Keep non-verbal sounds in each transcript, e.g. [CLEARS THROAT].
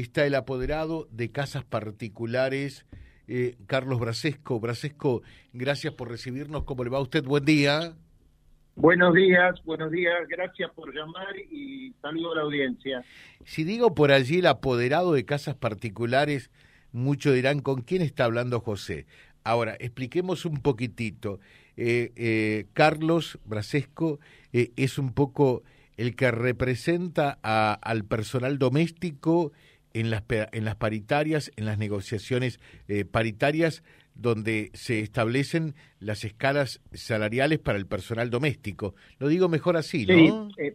está el apoderado de casas particulares, eh, Carlos Brasesco. Brasesco, gracias por recibirnos. ¿Cómo le va a usted? Buen día. Buenos días, buenos días, gracias por llamar y saludo a la audiencia. Si digo por allí el apoderado de casas particulares, muchos dirán, ¿con quién está hablando José? Ahora, expliquemos un poquitito. Eh, eh, Carlos Brasesco eh, es un poco el que representa al personal doméstico en las, en las paritarias, en las negociaciones paritarias donde se establecen las escalas salariales para el personal doméstico. Lo digo mejor así, ¿no? Sí, eh,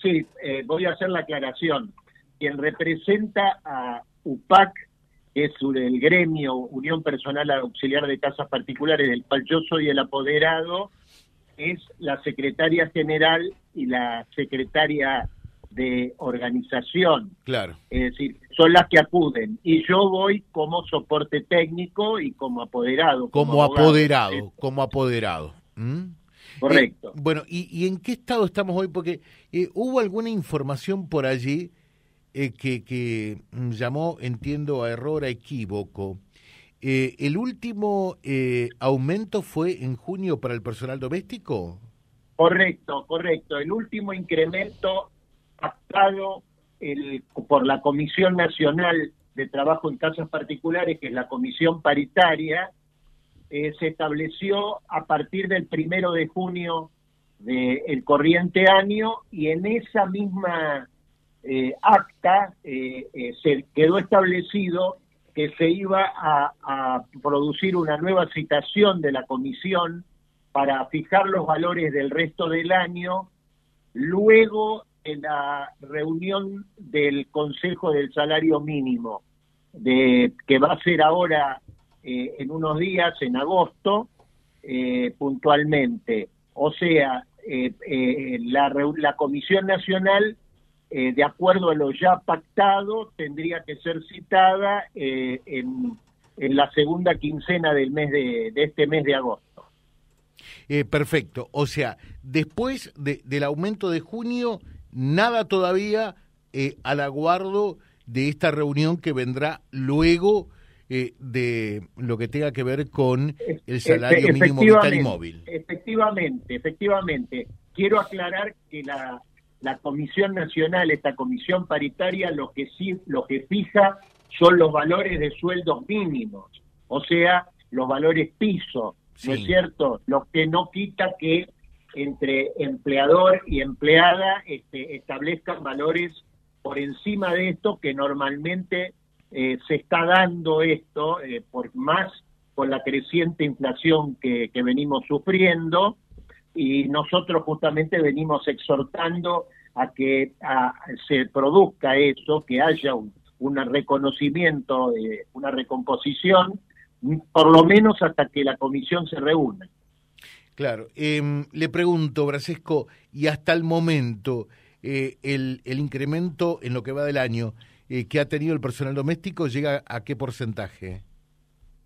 sí eh, voy a hacer la aclaración. Quien representa a UPAC, que es el gremio Unión Personal Auxiliar de Casas Particulares, del cual yo soy el apoderado, es la secretaria general y la secretaria de organización. Claro. Es decir, son las que acuden. Y yo voy como soporte técnico y como apoderado. Como, apoderado, como apoderado. Correcto. Eh, bueno, ¿y, en qué estado estamos hoy? Porque eh, hubo alguna información por allí eh, que, que mm, llamó, entiendo, a error, a equívoco. ¿El último aumento fue en junio para el personal doméstico? Correcto, correcto. El último incremento pactado el, por la Comisión Nacional de Trabajo en Casas Particulares, que es la comisión paritaria, eh, se estableció a partir del primero de junio del corriente año y en esa misma eh, acta eh, se quedó establecido que se iba a, a, producir una nueva citación de la comisión para fijar los valores del resto del año, luego en la reunión del Consejo del Salario Mínimo, de, que va a ser ahora eh, en unos días, en agosto, eh, puntualmente. O sea, eh, la, Comisión Nacional, de acuerdo a lo ya pactado, tendría que ser citada en, en, la segunda quincena del mes de, este mes de agosto. perfecto. O sea, después de, del aumento de junio nada todavía eh, al aguardo de esta reunión que vendrá luego eh, de lo que tenga que ver con el salario mínimo vital y móvil. Efectivamente, efectivamente. Quiero aclarar que la, la Comisión Nacional, esta comisión paritaria, lo que sí, lo que fija son los valores de sueldos mínimos, o sea, los valores piso, ¿no es cierto? Lo que no quita que entre empleador y empleada este, establezcan valores por encima de esto que normalmente eh, se está dando esto eh, por más con la creciente inflación que, venimos sufriendo y nosotros justamente venimos exhortando a que se produzca eso, que haya un, un reconocimiento, una recomposición, por lo menos hasta que la comisión se reúna. Claro. Em, le pregunto, Brasesco, y hasta el momento, eh, el, incremento en lo que va del año eh, que ha tenido el personal doméstico llega a qué porcentaje?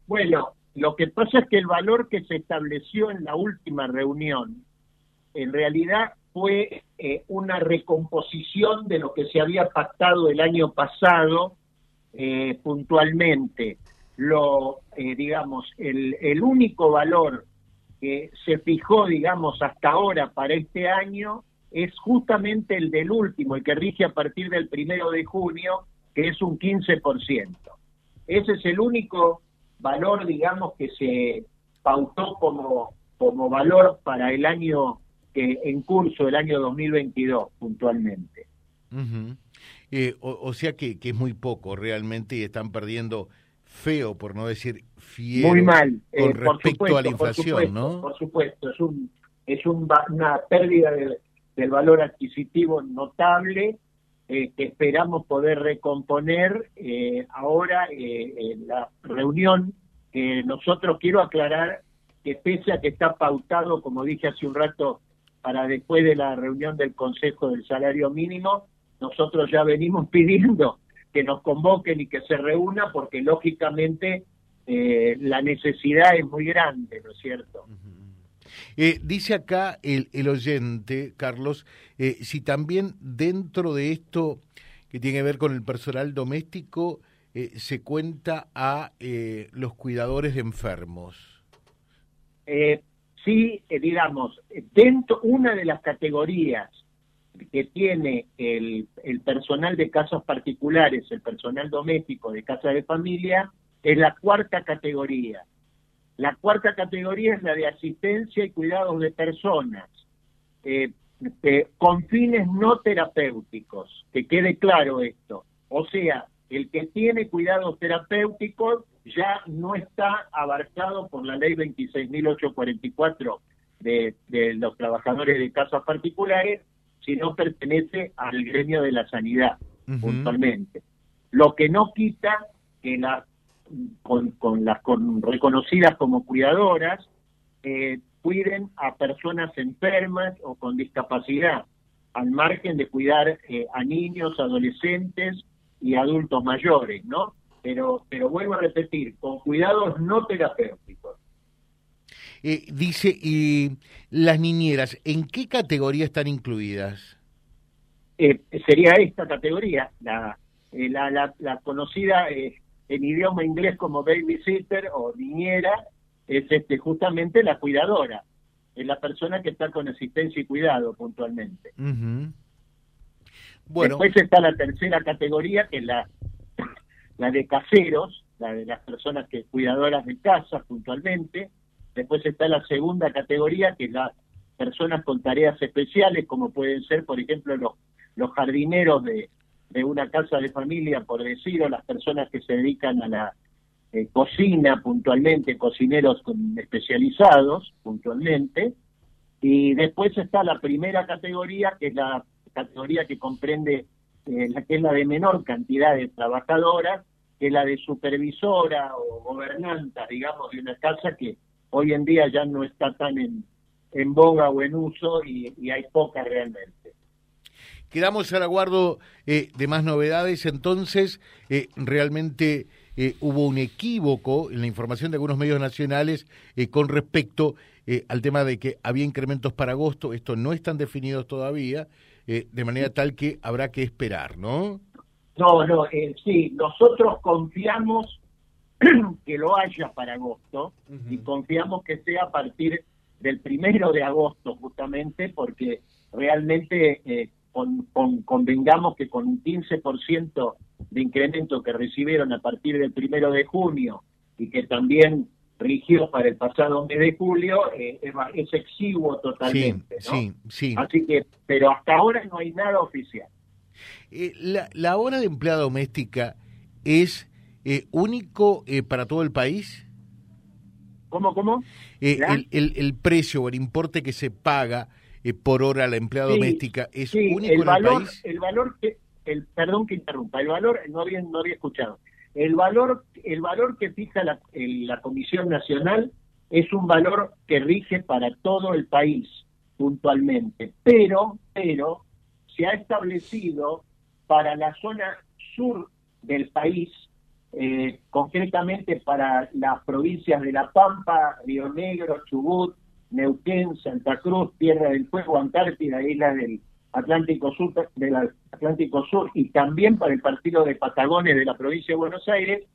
Bueno, lo que pasa es que el valor que se estableció en la última reunión, en realidad fue eh, una recomposición de lo que se había pactado el año pasado puntualmente. Lo, digamos, el único valor que se fijó, digamos, hasta ahora para este año es justamente el del último, el que rige a partir del primero de junio, que es un 15%. Ese es el único valor, digamos, que se pautó como, como valor para el año que en curso, el año 2022, puntualmente. Eh, o, sea que, que, es muy poco realmente y están perdiendo feo, por no decir fiel, Muy mal, con eh, respecto a la inflación, ¿no? Por supuesto, es, un, es un, una pérdida del valor adquisitivo notable eh, que esperamos poder recomponer eh, ahora en la reunión que nosotros quiero aclarar que pese a que está pautado, como dije hace un rato, para después de la reunión del Consejo del Salario Mínimo, nosotros ya venimos [LAUGHS] pidiendo que nos convoquen y que se reúna, porque lógicamente eh, la necesidad es muy grande, ¿no es cierto? Eh, dice acá el, el oyente, Carlos, eh, si también dentro de esto que tiene que ver con el personal doméstico eh, se cuenta a eh, los cuidadores de enfermos. Eh, sí, digamos, dentro una de las categorías que tiene el, personal de casas particulares, el personal doméstico de casa de familia, es la cuarta categoría. La cuarta categoría es la de asistencia y cuidados de personas, eh, con fines no terapéuticos, que quede claro esto. O sea, el que tiene cuidados terapéuticos ya no está abarcado por la ley 26.844 de, de los trabajadores de casas particulares, sino pertenece al gremio de la sanidad, puntualmente. Lo que no quita que las con, con las con, reconocidas como cuidadoras eh, cuiden a personas enfermas o con discapacidad, al margen de cuidar eh, a niños, adolescentes y adultos mayores, ¿no? Pero, pero vuelvo a repetir, con cuidados no terapéuticos. Eh, dice, y las niñeras, ¿en qué categoría están incluidas? Eh, sería esta categoría, la, eh, la, la, la, conocida en idioma inglés como babysitter o niñera, es este justamente la cuidadora, es la persona que está con asistencia y cuidado puntualmente. bueno. Después está la tercera categoría, que es la, la de caseros, la de las personas que cuidadoras de casa puntualmente. Después está la segunda categoría, que es las personas con tareas especiales, como pueden ser, por ejemplo, los, los jardineros de, de una casa de familia, por decir, o las personas que se dedican a la eh, cocina puntualmente, cocineros especializados puntualmente, y después está la primera categoría, que es la categoría que comprende, eh, la que es la de menor cantidad de trabajadoras, que es la de supervisora o gobernanta, digamos, de una casa que hoy en día ya no está tan en, en boga o en uso y, y hay pocas realmente. Quedamos al aguardo eh, de más novedades, entonces eh, realmente eh, hubo un equívoco en la información de algunos medios nacionales con respecto al tema de que había incrementos para agosto, esto no están definidos todavía, de manera tal que habrá que esperar, ¿no? No, no, sí, nosotros confiamos [CLEARS THROAT] que lo haya para agosto y confiamos que sea a partir del primero de agosto justamente porque realmente con, convengamos que con un 15% de incremento que recibieron a partir del primero de junio y que también rigió para el pasado mes de julio, eh, es, exiguo totalmente. Sí, sí, Así que, pero hasta ahora no hay nada oficial. Eh, la, ¿La hora de empleada doméstica es eh, único para todo el país? ¿Cómo, cómo? El, el, el, precio o el importe que se paga eh, por hora la empleada doméstica es único el valor, en el país? El valor que, el, perdón que interrumpa, el valor, no había, no había escuchado, el valor, el valor que fija la, la Comisión Nacional es un valor que rige para todo el país puntualmente, pero, pero se ha establecido para la zona sur del país, eh, concretamente para las provincias de La Pampa, Río Negro, Chubut, Neuquén, Santa Cruz, Tierra del Fuego, Antártida, islas del Atlántico Sur, del Atlántico Sur y también para el partido de Patagones de la provincia de Buenos Aires,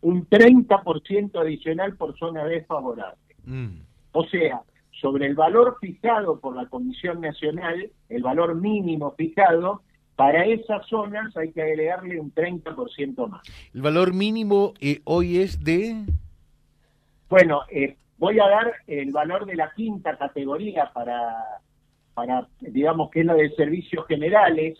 un 30% adicional por zona desfavorable. Mm. O sea, sobre el valor fijado por la Comisión Nacional, el valor mínimo fijado, para esas zonas hay que agregarle un 30% más. ¿El valor mínimo eh, hoy es de...? Bueno, eh, Voy a dar el valor de la quinta categoría para, para digamos que es la de servicios generales,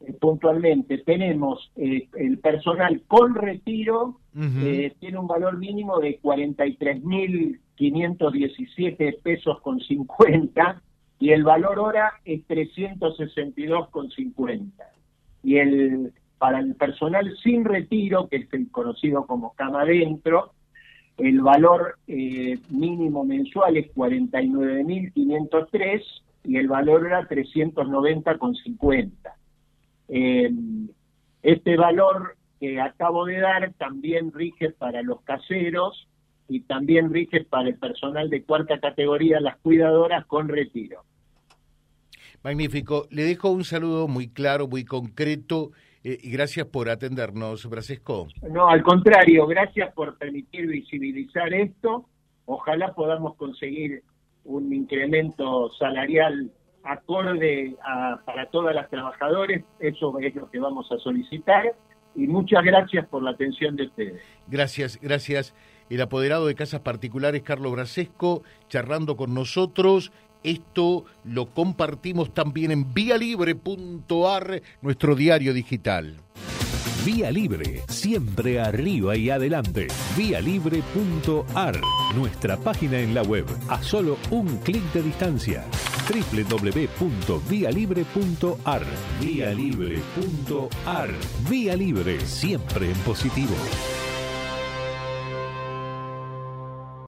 eh, puntualmente. Tenemos eh, el personal con retiro, eh, tiene un valor mínimo de 43.517 pesos con 50 y el valor hora es 362 con 50. Y el para el personal sin retiro, que es el conocido como cama adentro, el valor eh, mínimo mensual es 49.503 y el valor era 390,50. Eh, este valor que acabo de dar también rige para los caseros y también rige para el personal de cuarta categoría, las cuidadoras con retiro. Magnífico. Le dejo un saludo muy claro, muy concreto eh, y gracias por atendernos, Brasesco. No, al contrario, gracias por permitir visibilizar esto. Ojalá podamos conseguir un incremento salarial acorde para todas las trabajadores, eso es lo que vamos a solicitar y muchas gracias por la atención de ustedes. Gracias, gracias. El apoderado de casas particulares, Carlos Brasesco, charlando con nosotros. Esto lo compartimos también en vialibre.ar, nuestro diario digital. Vía Libre, siempre arriba y adelante. Vialibre.ar, nuestra página en la web, a solo un clic de distancia www.vialibre.ar. Vía Libre, siempre en positivo.